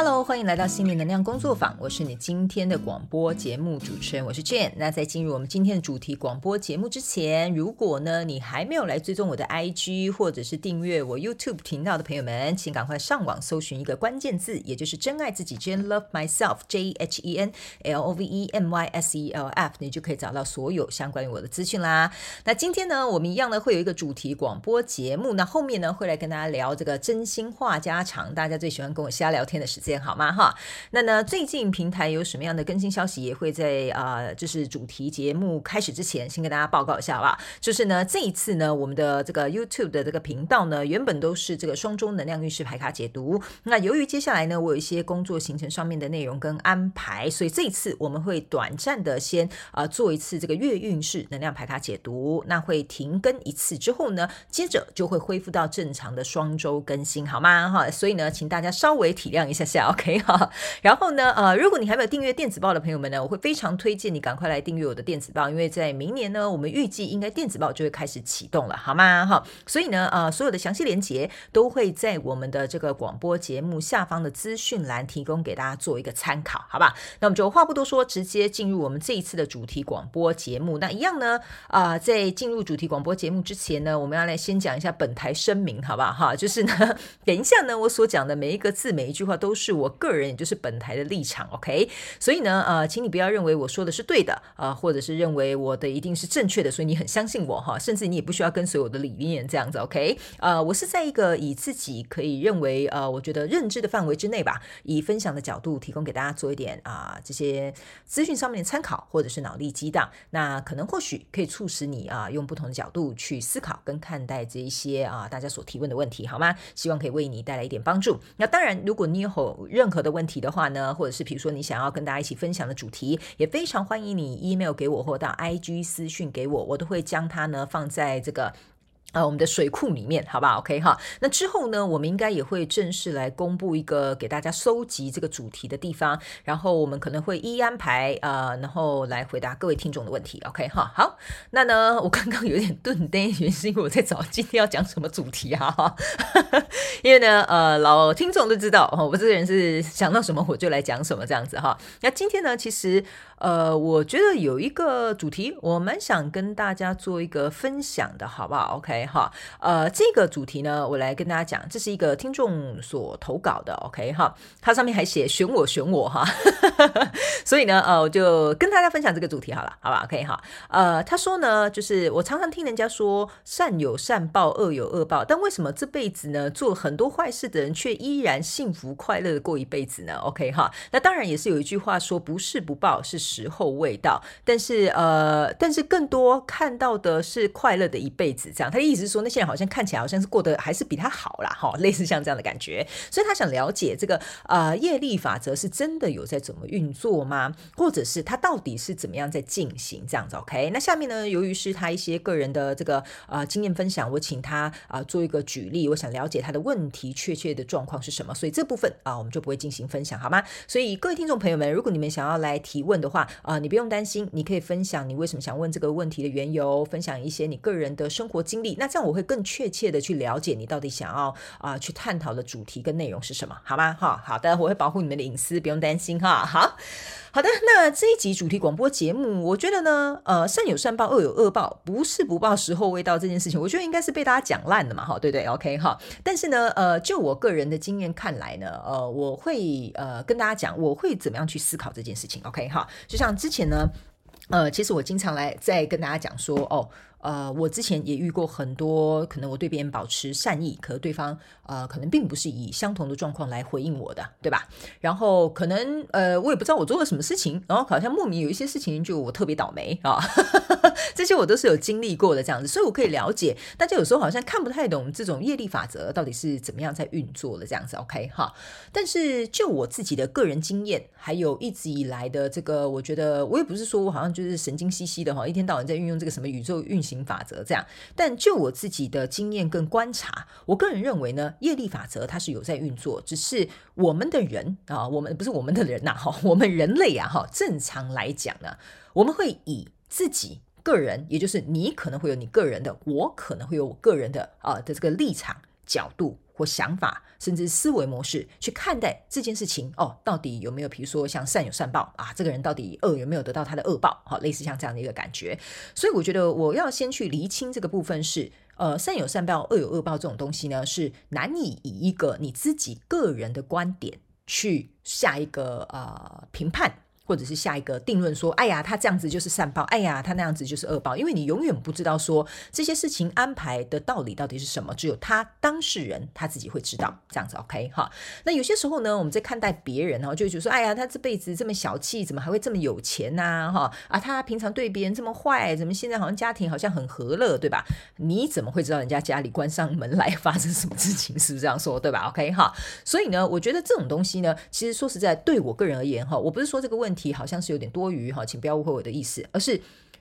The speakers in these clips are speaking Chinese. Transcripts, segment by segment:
Hello，欢迎来到心灵能量工作坊，我是你今天的广播节目主持人，我是 Jane。那在进入我们今天的主题广播节目之前，如果呢你还没有来追踪我的 IG 或者是订阅我 YouTube 频道的朋友们，请赶快上网搜寻一个关键字，也就是真爱自己，Jane Love Myself，J H E N L O V E M Y S E L F，你就可以找到所有相关于我的资讯啦。那今天呢，我们一样呢会有一个主题广播节目，那后面呢会来跟大家聊这个真心话家常，大家最喜欢跟我瞎聊天的时间。好吗？哈，那呢？最近平台有什么样的更新消息，也会在啊、就是主题节目开始之前，先跟大家报告一下，好不好？就是呢，这一次呢，我们的这个 YouTube 的这个频道呢，原本都是这个双周能量运势牌卡解读。那由于接下来呢，我有一些工作行程上面的内容跟安排，所以这一次我们会短暂的先啊、做一次这个月运势能量牌卡解读。那会停更一次之后呢，接着就会恢复到正常的双周更新，好吗？哈，所以呢，请大家稍微体谅一下下。OK 哈，然后呢，呃，如果你还没有订阅电子报的朋友们呢，我会非常推荐你赶快来订阅我的电子报，因为在明年呢，我们预计应该电子报就会开始启动了，好吗？哈，所以呢，呃，所有的详细连接都会在我们的这个广播节目下方的资讯栏提供给大家做一个参考，好吧？那我们就话不多说，直接进入我们这一次的主题广播节目。那一样呢，啊、在进入主题广播节目之前呢，我们要来先讲一下本台声明，好不好？哈，就是呢，等一下呢，我所讲的每一个字、每一句话都是。我个人，也就是本台的立场，OK？所以呢，呃，请你不要认为我说的是对的，呃，或者是认为我的一定是正确的，所以你很相信我哈，甚至你也不需要跟随我的理念这样子，OK？呃，我是在一个以自己可以认为，呃，我觉得认知的范围之内吧，以分享的角度提供给大家做一点啊、这些资讯上面的参考，或者是脑力激荡，那可能或许可以促使你啊、用不同的角度去思考跟看待这一些啊、大家所提问的问题，好吗？希望可以为你带来一点帮助。那当然，如果你有任何的问题的话呢，或者是比如说你想要跟大家一起分享的主题，也非常欢迎你 email 给我或到 IG 私讯给我，我都会将它呢放在这个。呃，我们的水库里面，好吧，OK 哈。那之后呢，我们应该也会正式来公布一个给大家收集这个主题的地方，然后我们可能会一一安排呃，然后来回答各位听众的问题，OK 哈。好，那呢，我刚刚有点顿呆，原因是因为我在找今天要讲什么主题哈、啊。因为呢，呃，老听众都知道，我这个人是想到什么我就来讲什么这样子哈。那今天呢，其实呃，我觉得有一个主题，我蛮想跟大家做一个分享的，好不好？OK。哈，呃，这个主题呢，我来跟大家讲，这是一个听众所投稿的，OK 哈，它上面还写选我选我哈，所以呢，呃，我就跟大家分享这个主题好了，好吧，OK 哈，呃，他说呢，就是我常常听人家说善有善报，恶有恶报，但为什么这辈子呢，做很多坏事的人却依然幸福快乐的过一辈子呢？OK 哈，那当然也是有一句话说，不是不报，是时候未到，但是呃，但是更多看到的是快乐的一辈子，这样他。意思是说，那些人好像看起来好像是过得还是比他好啦，哈，类似像这样的感觉。所以他想了解这个呃业力法则是真的有在怎么运作吗？或者是他到底是怎么样在进行这样子？OK，那下面呢，由于是他一些个人的这个呃经验分享，我请他啊、做一个举例，我想了解他的问题确切的状况是什么。所以这部分啊、我们就不会进行分享，好吗？所以各位听众朋友们，如果你们想要来提问的话啊、你不用担心，你可以分享你为什么想问这个问题的缘由，分享一些你个人的生活经历。那这样我会更确切的去了解你到底想要啊、去探讨的主题跟内容是什么，好吗？哈，好的，我会保护你们的隐私，不用担心哈。好好的，那这一集主题广播节目，我觉得呢，呃，善有善报，恶有恶报，不是不报，时候未到这件事情，我觉得应该是被大家讲烂的嘛，哈，对对，OK 哈。但是呢，呃，就我个人的经验看来呢，呃，我会呃跟大家讲，我会怎么样去思考这件事情，OK 哈。就像之前呢，呃，其实我经常来在跟大家讲说，哦。呃，我之前也遇过很多，可能我对别人保持善意，可对方呃，可能并不是以相同的状况来回应我的，对吧？然后可能呃，我也不知道我做了什么事情，然后好像莫名有一些事情就我特别倒霉啊，这些我都是有经历过的这样子，所以我可以了解大家有时候好像看不太懂这种业力法则到底是怎么样在运作的这样子，OK 哈？但是就我自己的个人经验，还有一直以来的这个，我觉得我也不是说我好像就是神经兮兮的哈，一天到晚在运用这个什么宇宙运行。法则这样，但就我自己的经验跟观察，我个人认为呢，业力法则它是有在运作，只是我们的人啊，我们不是我们的人呐，哈，我们人类啊，哈，正常来讲呢，我们会以自己个人，也就是你可能会有你个人的，我可能会有我个人的啊的这个立场角度。或想法，甚至思维模式去看待这件事情哦，到底有没有，比如说像善有善报啊，这个人到底恶有没有得到他的恶报？好，类似像这样的一个感觉。所以我觉得我要先去厘清这个部分是，呃，善有善报，恶有恶报这种东西呢，是难以以一个你自己个人的观点去下一个呃评判。或者是下一个定论说，哎呀，他这样子就是善报，哎呀，他那样子就是恶报，因为你永远不知道说这些事情安排的道理到底是什么，只有他当事人他自己会知道。这样子，OK 哈。那有些时候呢，我们在看待别人哈，就觉得说，哎呀，他这辈子这么小气，怎么还会这么有钱呐？哈啊，他平常对别人这么坏，怎么现在好像家庭好像很和乐，对吧？你怎么会知道人家家里关上门来发生什么事情？是不是这样说，对吧？OK 哈。所以呢，我觉得这种东西呢，其实说实在，对我个人而言哈，我不是说这个问题。题好像是有点多余哈，请不要误会我的意思，而是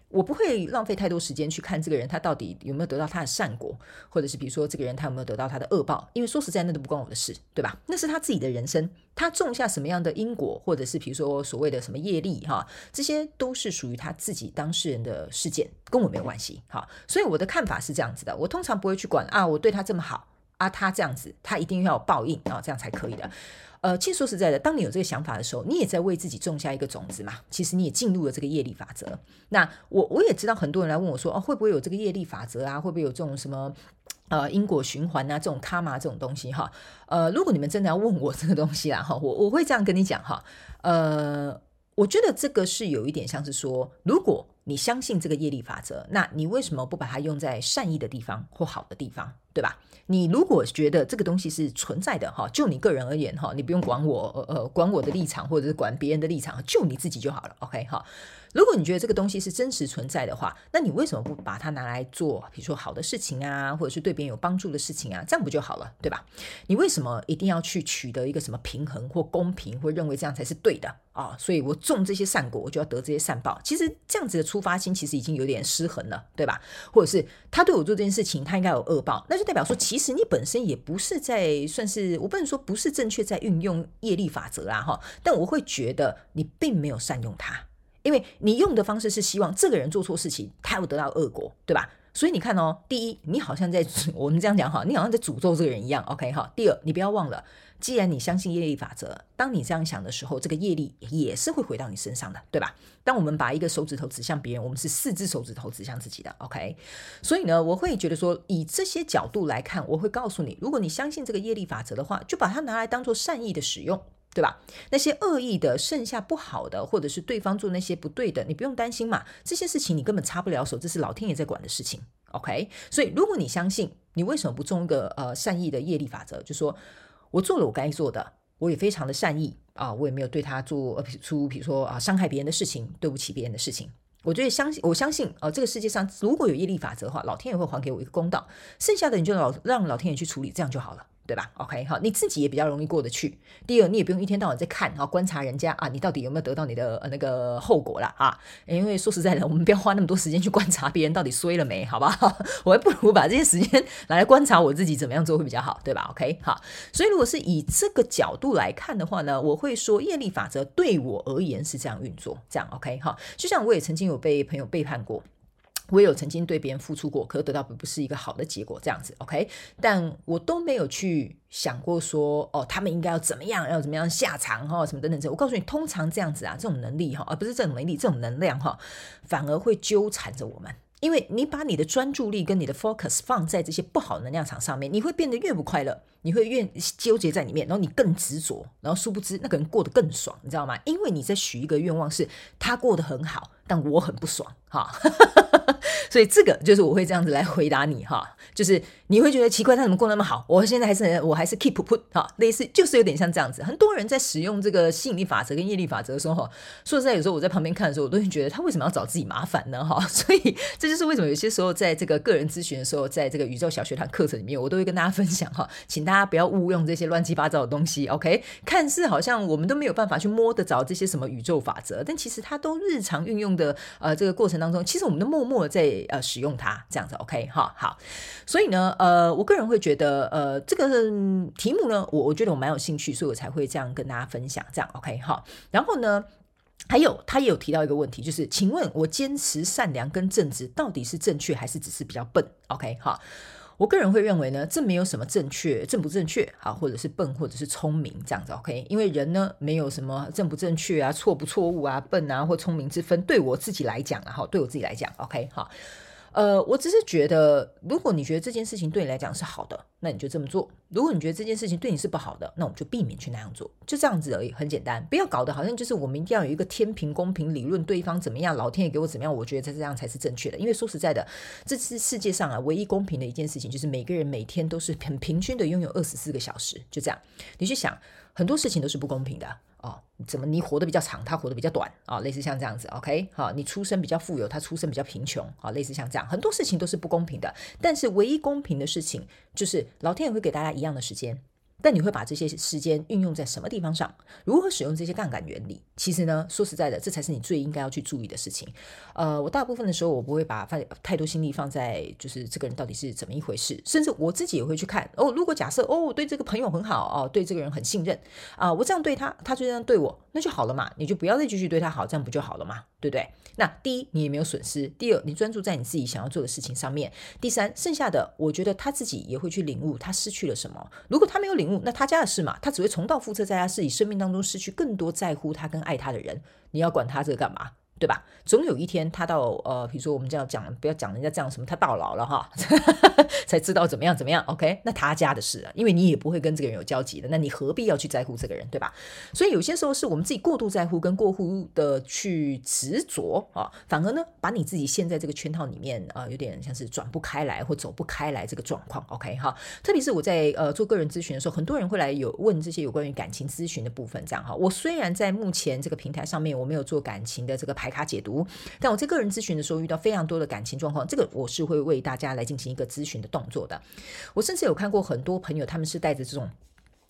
我不会浪费太多时间去看这个人他到底有没有得到他的善果，或者是比如说这个人他有没有得到他的恶报，因为说实在那都不关我的事，对吧？那是他自己的人生，他种下什么样的因果，或者是比如说所谓的什么业力哈，这些都是属于他自己当事人的事件，跟我没有关系。好，所以我的看法是这样子的，我通常不会去管啊，我对他这么好啊，他这样子他一定要报应啊，这样才可以的。呃，其实说实在的，当你有这个想法的时候，你也在为自己种下一个种子嘛。其实你也进入了这个业力法则。那我我也知道很多人来问我说，哦，会不会有这个业力法则啊？会不会有这种什么呃因果循环啊？这种卡玛这种东西哈？呃，如果你们真的要问我这个东西啦哈，我我会这样跟你讲哈。呃，我觉得这个是有一点像是说，如果你相信这个业力法则，那你为什么不把它用在善意的地方或好的地方？对吧？你如果觉得这个东西是存在的哈，就你个人而言哈，你不用管我呃呃管我的立场或者是管别人的立场，就你自己就好了。OK 哈。如果你觉得这个东西是真实存在的话，那你为什么不把它拿来做，比如说好的事情啊，或者是对别人有帮助的事情啊？这样不就好了，对吧？你为什么一定要去取得一个什么平衡或公平，或认为这样才是对的啊？所以我种这些善果，我就要得这些善报。其实这样子的出发心其实已经有点失衡了，对吧？或者是他对我做这件事情，他应该有恶报，那就代表说，其实你本身也不是在算是，我不能说不是正确在运用业力法则啊，哈。但我会觉得你并没有善用它。因为你用的方式是希望这个人做错事情，他会得到恶果，对吧？所以你看哦，第一，你好像在我们这样讲哈，你好像在诅咒这个人一样，OK 哈。第二，你不要忘了，既然你相信业力法则，当你这样想的时候，这个业力也是会回到你身上的，对吧？当我们把一个手指头指向别人，我们是四只手指头指向自己的，OK。所以呢，我会觉得说，以这些角度来看，我会告诉你，如果你相信这个业力法则的话，就把它拿来当做善意的使用。对吧？那些恶意的，剩下不好的，或者是对方做那些不对的，你不用担心嘛。这些事情你根本插不了手，这是老天爷在管的事情。OK，所以如果你相信，你为什么不种一个呃善意的业力法则？就说我做了我该做的，我也非常的善意啊，我也没有对他做出比如说啊伤害别人的事情，对不起别人的事情。我觉得相信，我相信啊，这个世界上如果有业力法则的话，老天爷会还给我一个公道，剩下的你就老让老天爷去处理，这样就好了。对吧？OK，好，你自己也比较容易过得去。第二，你也不用一天到晚在看哈，观察人家啊，你到底有没有得到你的那个后果了啊？因为说实在的，我们不要花那么多时间去观察别人到底衰了没，好不好？我还不如把这些时间拿来观察我自己怎么样做会比较好，对吧？OK，好。所以如果是以这个角度来看的话呢，我会说业力法则对我而言是这样运作，这样 OK，好。就像我也曾经有被朋友背叛过。我也有曾经对别人付出过，可得到不是一个好的结果，这样子，OK？但我都没有去想过说，哦，他们应该要怎么样，要怎么样下场哈，什么等等这。我告诉你，通常这样子啊，这种能力哈，而不是这种能力，这种能量哈，反而会纠缠着我们。因为你把你的专注力跟你的 focus 放在这些不好能量场上面，你会变得越不快乐，你会越纠结在里面，然后你更执着，然后殊不知那个人过得更爽，你知道吗？因为你在许一个愿望是他过得很好，但我很不爽，哈。所以这个就是我会这样子来回答你哈，就是你会觉得奇怪，他怎么过那么好？我现在还是我还是 keep put 哈，类似就是有点像这样子。很多人在使用这个吸引力法则跟业力法则的时候，说实在，有时候我在旁边看的时候，我都会觉得他为什么要找自己麻烦呢？哈，所以这就是为什么有些时候在这个个人咨询的时候，在这个宇宙小学堂课程里面，我都会跟大家分享哈，请大家不要误用这些乱七八糟的东西。OK，看似好像我们都没有办法去摸得着这些什么宇宙法则，但其实它都日常运用的呃这个过程当中，其实我们都默默在。呃，使用它这样子，OK 哈，好，所以呢，呃，我个人会觉得，呃，这个题目呢，我我觉得我蛮有兴趣，所以我才会这样跟大家分享，这样 OK 哈。然后呢，还有他也有提到一个问题，就是，请问我坚持善良跟正直到底是正确还是只是比较笨？OK 好。我个人会认为呢，这没有什么正确、正不正确，啊，或者是笨，或者是聪明这样子，OK？因为人呢，没有什么正不正确啊、错不错误啊、笨啊或聪明之分。对我自己来讲啊，好，对我自己来讲，OK？好。呃，我只是觉得，如果你觉得这件事情对你来讲是好的，那你就这么做；如果你觉得这件事情对你是不好的，那我们就避免去那样做，就这样子而已，很简单。不要搞得好像就是我们一定要有一个天平公平理论，对方怎么样，老天爷给我怎么样，我觉得这样才是正确的。因为说实在的，这是世界上啊唯一公平的一件事情，就是每个人每天都是很平均的拥有二十四个小时，就这样。你去想，很多事情都是不公平的。哦，怎么你活得比较长，他活得比较短啊？类似像这样子，OK？好，你出生比较富有，他出生比较贫穷啊？类似像这样，很多事情都是不公平的。但是唯一公平的事情，就是老天爷会给大家一样的时间。但你会把这些时间运用在什么地方上？如何使用这些杠杆原理？其实呢，说实在的，这才是你最应该要去注意的事情。呃，我大部分的时候，我不会把放太多心力放在就是这个人到底是怎么一回事，甚至我自己也会去看哦。如果假设哦，我对这个朋友很好哦，对这个人很信任啊，我这样对他，他就这样对我，那就好了嘛。你就不要再继续对他好，这样不就好了嘛？对不对？那第一，你也没有损失；第二，你专注在你自己想要做的事情上面；第三，剩下的，我觉得他自己也会去领悟他失去了什么。如果他没有领悟，那他家的事嘛，他只会重蹈覆辙，在他自己生命当中失去更多在乎他跟爱他的人。你要管他这个干嘛？对吧？总有一天，他到呃，比如说我们这样讲，不要讲人家这样什么，他到老了哈，才知道怎么样怎么样。OK，那他家的事啊，因为你也不会跟这个人有交集的，那你何必要去在乎这个人，对吧？所以有些时候是我们自己过度在乎跟过度的去执着啊，反而呢，把你自己陷在这个圈套里面啊，有点像是转不开来或走不开来这个状况。OK 哈，特别是我在呃做个人咨询的时候，很多人会来有问这些有关于感情咨询的部分，这样哈。我虽然在目前这个平台上面我没有做感情的这个排。牌卡解读，但我在个人咨询的时候遇到非常多的感情状况，这个我是会为大家来进行一个咨询的动作的。我甚至有看过很多朋友，他们是带着这种，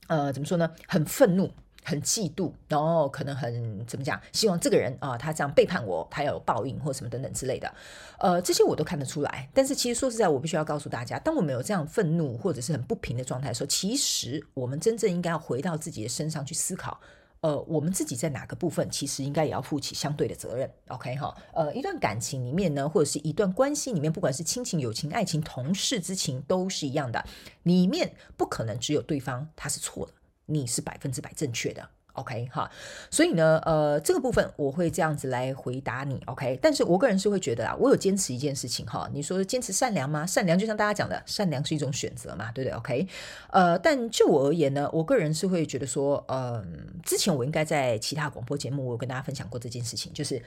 呃，怎么说呢？很愤怒、很嫉妒，然后可能很怎么讲？希望这个人啊、他这样背叛我，他要有报应或什么等等之类的。呃，这些我都看得出来。但是其实说实在，我必须要告诉大家，当我们有这样愤怒或者是很不平的状态的时候，其实我们真正应该要回到自己的身上去思考。呃，我们自己在哪个部分，其实应该也要负起相对的责任。OK 哈，呃，一段感情里面呢，或者是一段关系里面，不管是亲情、友情、爱情、同事之情，都是一样的。里面不可能只有对方他是错的，你是百分之百正确的。OK 哈，所以呢，呃，这个部分我会这样子来回答你。OK，但是我个人是会觉得啊，我有坚持一件事情哈。你说坚持善良吗？善良就像大家讲的，善良是一种选择嘛，对不对？OK，呃，但就我而言呢，我个人是会觉得说，嗯、之前我应该在其他广播节目我有跟大家分享过这件事情，就是，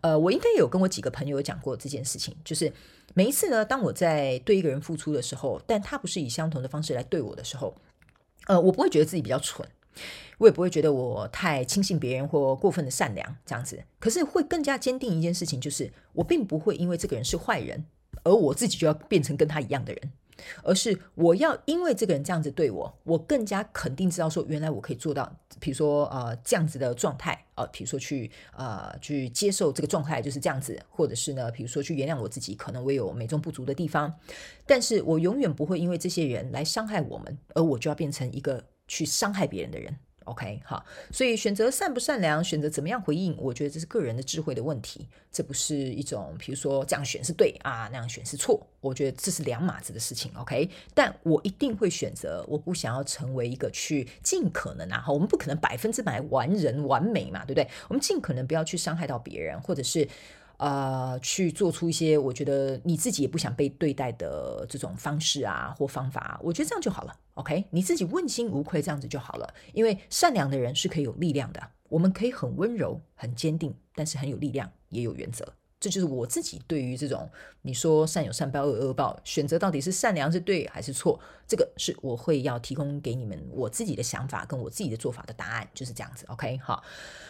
呃，我应该有跟我几个朋友讲过这件事情，就是每一次呢，当我在对一个人付出的时候，但他不是以相同的方式来对我的时候，呃，我不会觉得自己比较蠢。我也不会觉得我太轻信别人或过分的善良这样子，可是会更加坚定一件事情，就是我并不会因为这个人是坏人，而我自己就要变成跟他一样的人，而是我要因为这个人这样子对我，我更加肯定知道说，原来我可以做到，比如说呃这样子的状态呃，比如说去呃去接受这个状态就是这样子，或者是呢，比如说去原谅我自己，可能我有美中不足的地方，但是我永远不会因为这些人来伤害我们，而我就要变成一个去伤害别人的人。OK，好，所以选择善不善良，选择怎么样回应，我觉得这是个人的智慧的问题，这不是一种，比如说这样选是对啊，那样选是错，我觉得这是两码子的事情。OK，但我一定会选择，我不想要成为一个去尽可能啊，我们不可能百分之百完人完美嘛，对不对？我们尽可能不要去伤害到别人，或者是。呃，去做出一些我觉得你自己也不想被对待的这种方式啊，或方法，我觉得这样就好了。OK，你自己问心无愧，这样子就好了。因为善良的人是可以有力量的，我们可以很温柔、很坚定，但是很有力量，也有原则。这就是我自己对于这种你说善有善报，恶有恶报，选择到底是善良是对还是错，这个是我会要提供给你们我自己的想法跟我自己的做法的答案，就是这样子。OK，好，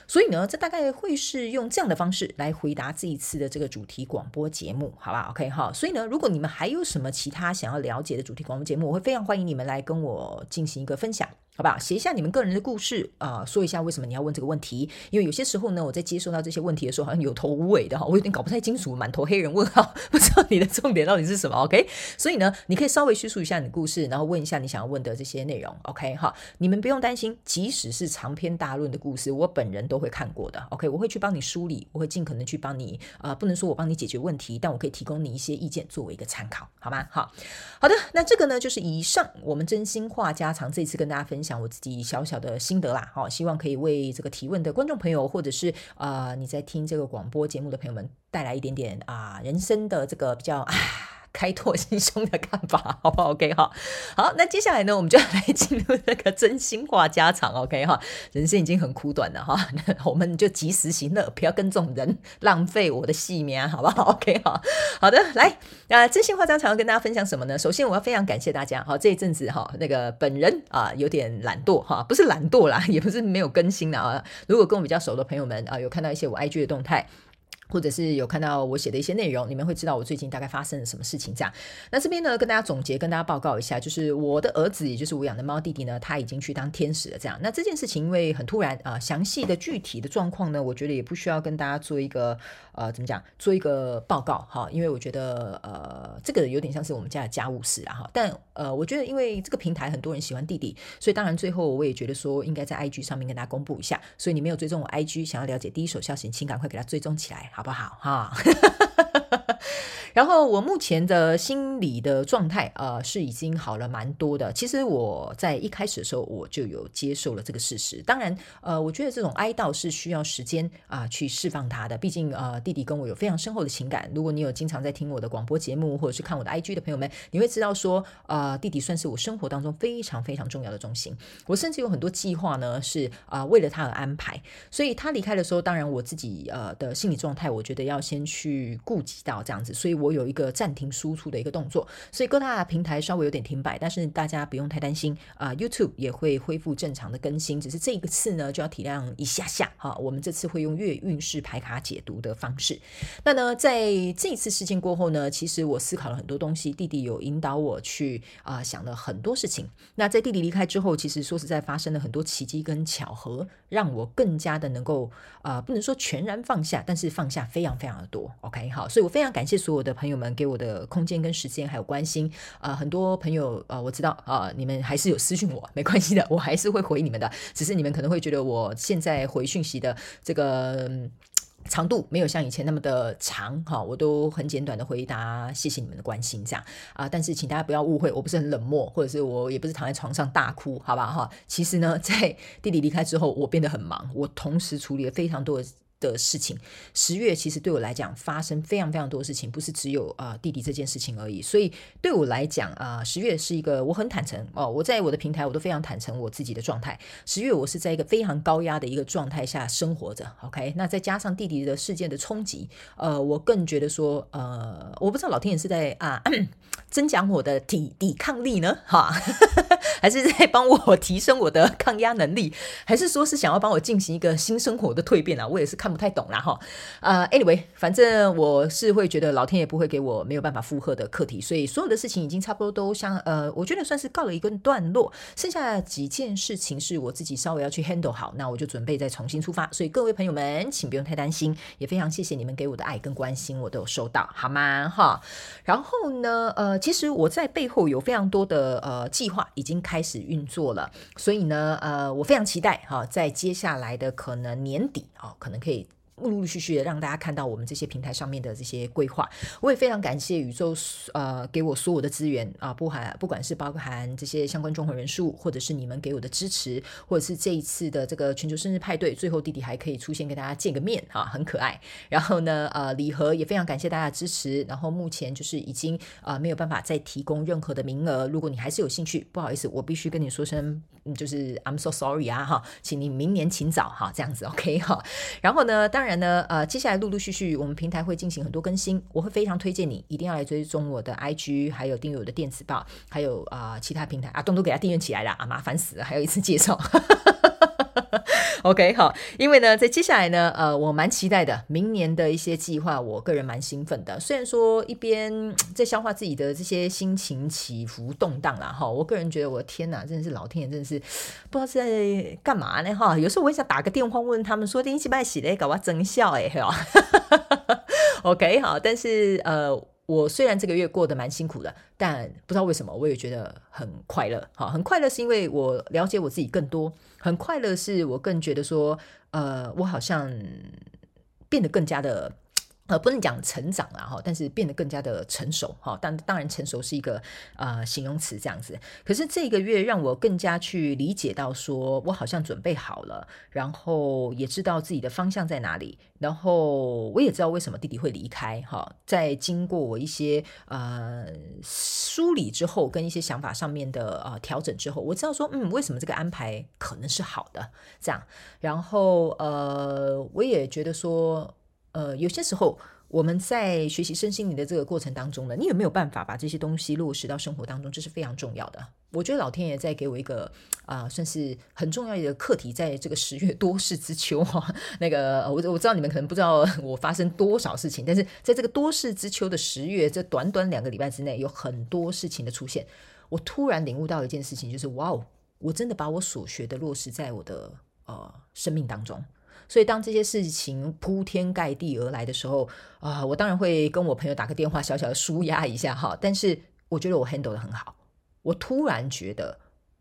所以呢，这大概会是用这样的方式来回答这一次的这个主题广播节目，好吧？OK，好，所以呢，如果你们还有什么其他想要了解的主题广播节目，我会非常欢迎你们来跟我进行一个分享。好吧，写一下你们个人的故事啊，说一下为什么你要问这个问题。因为有些时候呢，我在接收到这些问题的时候，好像有头无尾的哈，我有点搞不太清楚，满头黑人问号，不知道你的重点到底是什么。OK，所以呢，你可以稍微叙述一下你的故事，然后问一下你想要问的这些内容。OK，哈，你们不用担心，即使是长篇大论的故事，我本人都会看过的。OK，我会去帮你梳理，我会尽可能去帮你啊、不能说我帮你解决问题，但我可以提供你一些意见作为一个参考，好吗？好，好的，那这个呢，就是以上我们真心话家常这次跟大家分享讲我自己小小的心得啦。好，希望可以为这个提问的观众朋友，或者是啊、你在听这个广播节目的朋友们，带来一点点啊、人生的这个比较啊。开拓心胸的看法，好不好？OK 哈，好，那接下来呢，我们就要来进入那个真心话家常，OK 哈。人生已经很苦短了哈，我们就及时行乐，不要跟这种人浪费我的性命，好不好？OK 哈，好的，来，那真心话家常要跟大家分享什么呢？首先，我要非常感谢大家，好，这一阵子哈，那个本人啊有点懒惰哈，不是懒惰啦，也不是没有更新了啊。如果跟我比较熟的朋友们啊，有看到一些我 IG 的动态。或者是有看到我写的一些内容，你们会知道我最近大概发生了什么事情。这样，那这边呢，跟大家总结，跟大家报告一下，就是我的儿子，也就是我养的猫弟弟呢，他已经去当天使了。这样，那这件事情因为很突然啊，详细的具体的状况呢，我觉得也不需要跟大家做一个呃，怎么讲，做一个报告哈，因为我觉得呃，这个有点像是我们家的家务事啊哈。但呃，我觉得因为这个平台很多人喜欢弟弟，所以当然最后我也觉得说应该在 IG 上面跟大家公布一下。所以你没有追踪我 IG，想要了解第一手消息，请赶快给他追踪起来，好不好哈？然后我目前的心理的状态，呃，是已经好了蛮多的。其实我在一开始的时候，我就有接受了这个事实。当然，呃，我觉得这种哀悼是需要时间啊、去释放它的。毕竟，呃，弟弟跟我有非常深厚的情感。如果你有经常在听我的广播节目，或者是看我的 IG 的朋友们，你会知道说，呃，弟弟算是我生活当中非常非常重要的中心。我甚至有很多计划呢，是啊、为了他而安排。所以他离开的时候，当然我自己呃的心理状态，我觉得要先去顾及到这样子。所以我有一个暂停输出的一个动作，所以各大平台稍微有点停摆，但是大家不用太担心啊、YouTube 也会恢复正常的更新，只是这个次呢就要体谅一下下哈。我们这次会用月运势牌卡解读的方式。那呢，在这次事件过后呢，其实我思考了很多东西，弟弟有引导我去啊、想了很多事情。那在弟弟离开之后，其实说实在发生了很多奇迹跟巧合，让我更加的能够啊、不能说全然放下，但是放下非常非常的多。OK 好，所以非常感谢所有的朋友们。给我的空间跟时间还有关心啊、很多朋友啊、我知道啊、你们还是有私讯我，没关系的，我还是会回你们的。只是你们可能会觉得我现在回讯息的这个长度没有像以前那么的长哈，我都很简短的回答，谢谢你们的关心这样啊。但是请大家不要误会，我不是很冷漠，或者是我也不是躺在床上大哭，好吧哈。其实呢，在弟弟离开之后，我变得很忙，我同时处理了非常多的。的事情，十月其实对我来讲发生非常非常多事情，不是只有啊、弟弟这件事情而已。所以对我来讲啊、呃，十月是一个我很坦诚哦，我在我的平台我都非常坦诚我自己的状态。十月我是在一个非常高压的一个状态下生活着。OK，那再加上弟弟的事件的冲击，呃，我更觉得说，呃，我不知道老天爷是在啊 增强我的抵抵抗力呢，哈，还是在帮我提升我的抗压能力，还是说是想要帮我进行一个新生活的蜕变啊？我也是看。不太懂啦哈，呃，anyway，反正我是会觉得老天爷不会给我没有办法负荷的课题，所以所有的事情已经差不多都相呃，我觉得算是告了一个段落，剩下几件事情是我自己稍微要去 handle 好，那我就准备再重新出发。所以各位朋友们，请不用太担心，也非常谢谢你们给我的爱跟关心，我都有收到，好吗？哈，然后呢，呃，其实我在背后有非常多的呃计划已经开始运作了，所以呢，呃，我非常期待哈，在接下来的可能年底啊，可能可以。陆陆续续的让大家看到我们这些平台上面的这些规划，我也非常感谢宇宙呃给我所有的资源啊，不含不管是包含这些相关综合人数，或者是你们给我的支持，或者是这一次的这个全球生日派对，最后弟弟还可以出现跟大家见个面啊，很可爱。然后呢，呃，礼盒也非常感谢大家的支持。然后目前就是已经、呃、没有办法再提供任何的名额，如果你还是有兴趣，不好意思，我必须跟你说声，就是 I'm so sorry 啊哈，请你明年请早哈，这样子 OK 哈。然后呢，当然。然呢，呃，接下来陆陆续续，我们平台会进行很多更新，我会非常推荐你一定要来追踪我的 IG，还有订阅我的电子报，还有啊、其他平台啊，东东给他订阅起来了啊，麻烦死了，还有一次介绍。OK，好，因为呢，在接下来呢，呃，我蛮期待的，明年的一些计划，我个人蛮兴奋的。虽然说一边在消化自己的这些心情起伏动荡啦，哈，我个人觉得我的天哪，真的是老天爷，真的是不知道是在干嘛呢，哈。有时候我也想打个电话问他们说，天气不太洗嘞，搞我真笑哎，哈。OK，好，但是呃，我虽然这个月过得蛮辛苦的，但不知道为什么，我也觉得很快乐。好，很快乐是因为我了解我自己更多，很快乐是我更觉得说，呃，我好像变得更加的。呃，不能讲成长了哈，但是变得更加的成熟哈。但当然，成熟是一个呃形容词这样子。可是这个月让我更加去理解到，说我好像准备好了，然后也知道自己的方向在哪里，然后我也知道为什么弟弟会离开哈。在经过我一些呃梳理之后，跟一些想法上面的呃调整之后，我知道说嗯，为什么这个安排可能是好的这样。然后呃，我也觉得说。呃，有些时候我们在学习身心灵的这个过程当中呢，你有没有办法把这些东西落实到生活当中？这是非常重要的。我觉得老天爷在给我一个啊、算是很重要的课题，在这个十月多事之秋哈。那个我我知道你们可能不知道 我发生多少事情，但是在这个多事之秋的十月，这短短两个礼拜之内，有很多事情的出现。我突然领悟到一件事情，就是哇哦，我真的把我所学的落实在我的呃生命当中。所以，当这些事情铺天盖地而来的时候，啊、我当然会跟我朋友打个电话，小小的舒压一下哈。但是，我觉得我 handle 的很好。我突然觉得，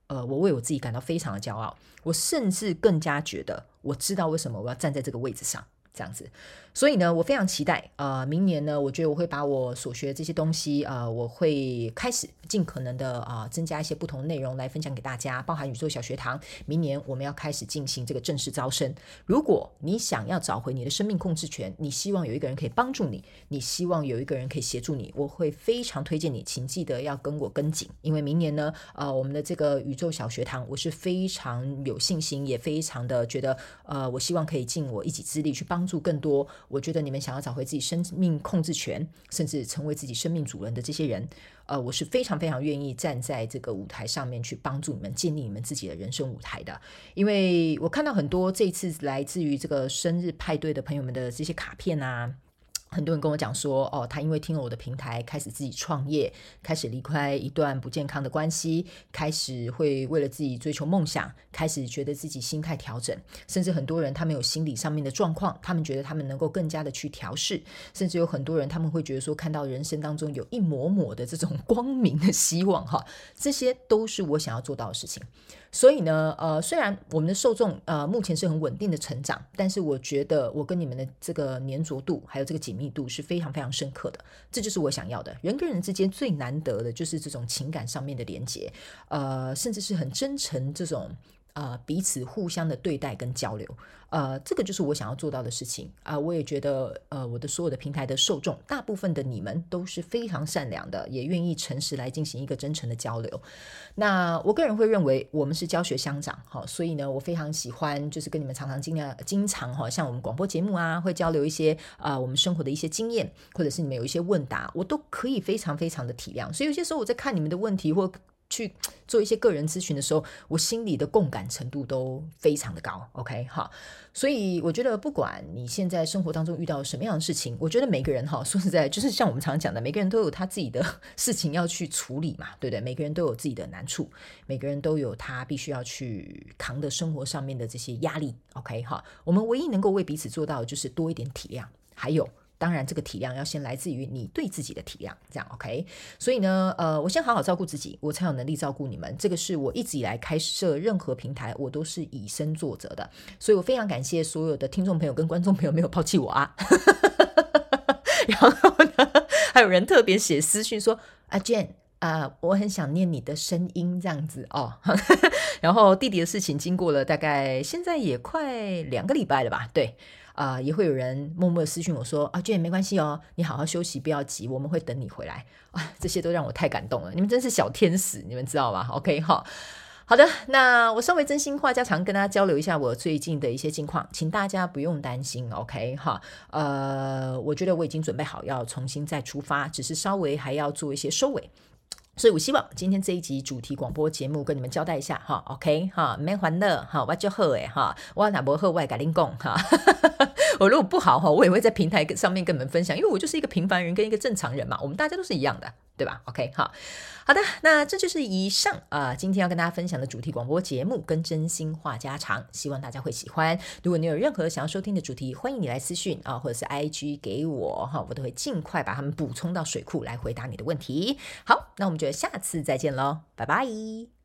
呃，我为我自己感到非常的骄傲。我甚至更加觉得，我知道为什么我要站在这个位置上。这样子，所以呢，我非常期待啊、呃，明年呢，我觉得我会把我所学的这些东西啊、呃，我会开始尽可能的啊、增加一些不同的内容来分享给大家，包含宇宙小学堂。明年我们要开始进行这个正式招生。如果你想要找回你的生命控制权，你希望有一个人可以帮助你，你希望有一个人可以协助你，我会非常推荐你，请记得要跟我跟紧，因为明年呢，呃，我们的这个宇宙小学堂，我是非常有信心，也非常的觉得，呃，我希望可以尽我一己之力去帮。助更多，我觉得你们想要找回自己生命控制权，甚至成为自己生命主人的这些人，呃，我是非常非常愿意站在这个舞台上面去帮助你们建立你们自己的人生舞台的。因为我看到很多这次来自于这个生日派对的朋友们的这些卡片啊。很多人跟我讲说，哦，他因为听了我的平台，开始自己创业，开始离开一段不健康的关系，开始会为了自己追求梦想，开始觉得自己心态调整，甚至很多人他们有心理上面的状况，他们觉得他们能够更加的去调试，甚至有很多人他们会觉得说，看到人生当中有一抹抹的这种 光明的希望，哈，这些都是我想要做到的事情。所以呢，呃，虽然我们的受众呃目前是很稳定的成长，但是我觉得我跟你们的这个粘着度还有这个紧密度是非常非常深刻的，这就是我想要的。人跟人之间最难得的就是这种情感上面的连接，呃，甚至是很真诚这种。呃，彼此互相的对待跟交流，呃，这个就是我想要做到的事情啊，我也觉得，呃，我的所有的平台的受众，大部分的你们都是非常善良的，也愿意诚实来进行一个真诚的交流。那我个人会认为，我们是教学相长，哈，所以呢，我非常喜欢，就是跟你们常常经常经常哈，像我们广播节目啊，会交流一些啊，我们生活的一些经验，或者是你们有一些问答，我都可以非常非常的体谅。所以有些时候我在看你们的问题或。去做一些个人咨询的时候，我心里的共感程度都非常的高。OK，哈，所以我觉得不管你现在生活当中遇到什么样的事情，我觉得每个人哈，说实在，就是像我们常常讲的，每个人都有他自己的 事情要去处理嘛，对不对？每个人都有自己的难处，每个人都有他必须要去扛的生活上面的这些压力。OK，哈，我们唯一能够为彼此做到的就是多一点体谅，还有。当然，这个体谅要先来自于你对自己的体谅，这样 OK。所以呢，呃，我先好好照顾自己，我才有能力照顾你们。这个是我一直以来开设任何平台，我都是以身作则的。所以我非常感谢所有的听众朋友跟观众朋友没有抛弃我啊。然后呢，还有人特别写私讯说：“阿 Jhen 啊，我很想念你的声音，这样子哦。”然后弟弟的事情经过了大概现在也快两个礼拜了吧？对。啊、也会有人默默的私讯我说：“啊，Jhen 没关系哦，你好好休息，不要急，我们会等你回来。”啊，这些都让我太感动了，你们真是小天使，你们知道吗？OK，好，好的，那我稍微真心话家常跟大家交流一下我最近的一些近况，请大家不用担心，OK，哈，呃，我觉得我已经准备好要重新再出发，只是稍微还要做一些收尾。所以，我希望今天这一集主题广播节目跟你们交代一下哈，OK 哈，没欢乐哈，我就好哎哈，我哪不喝我也跟你讲哈，我如果不好哈，我也会在平台上面跟你们分享，因为我就是一个平凡人跟一个正常人嘛，我们大家都是一样的。对吧？OK，好好的，那这就是以上啊、今天要跟大家分享的主题广播节目，跟真心话家常，希望大家会喜欢。如果你有任何想要收听的主题，欢迎你来私讯啊，或者是 IG 给我哈，我都会尽快把他们补充到水库来回答你的问题。好，那我们就下次再见喽，拜拜。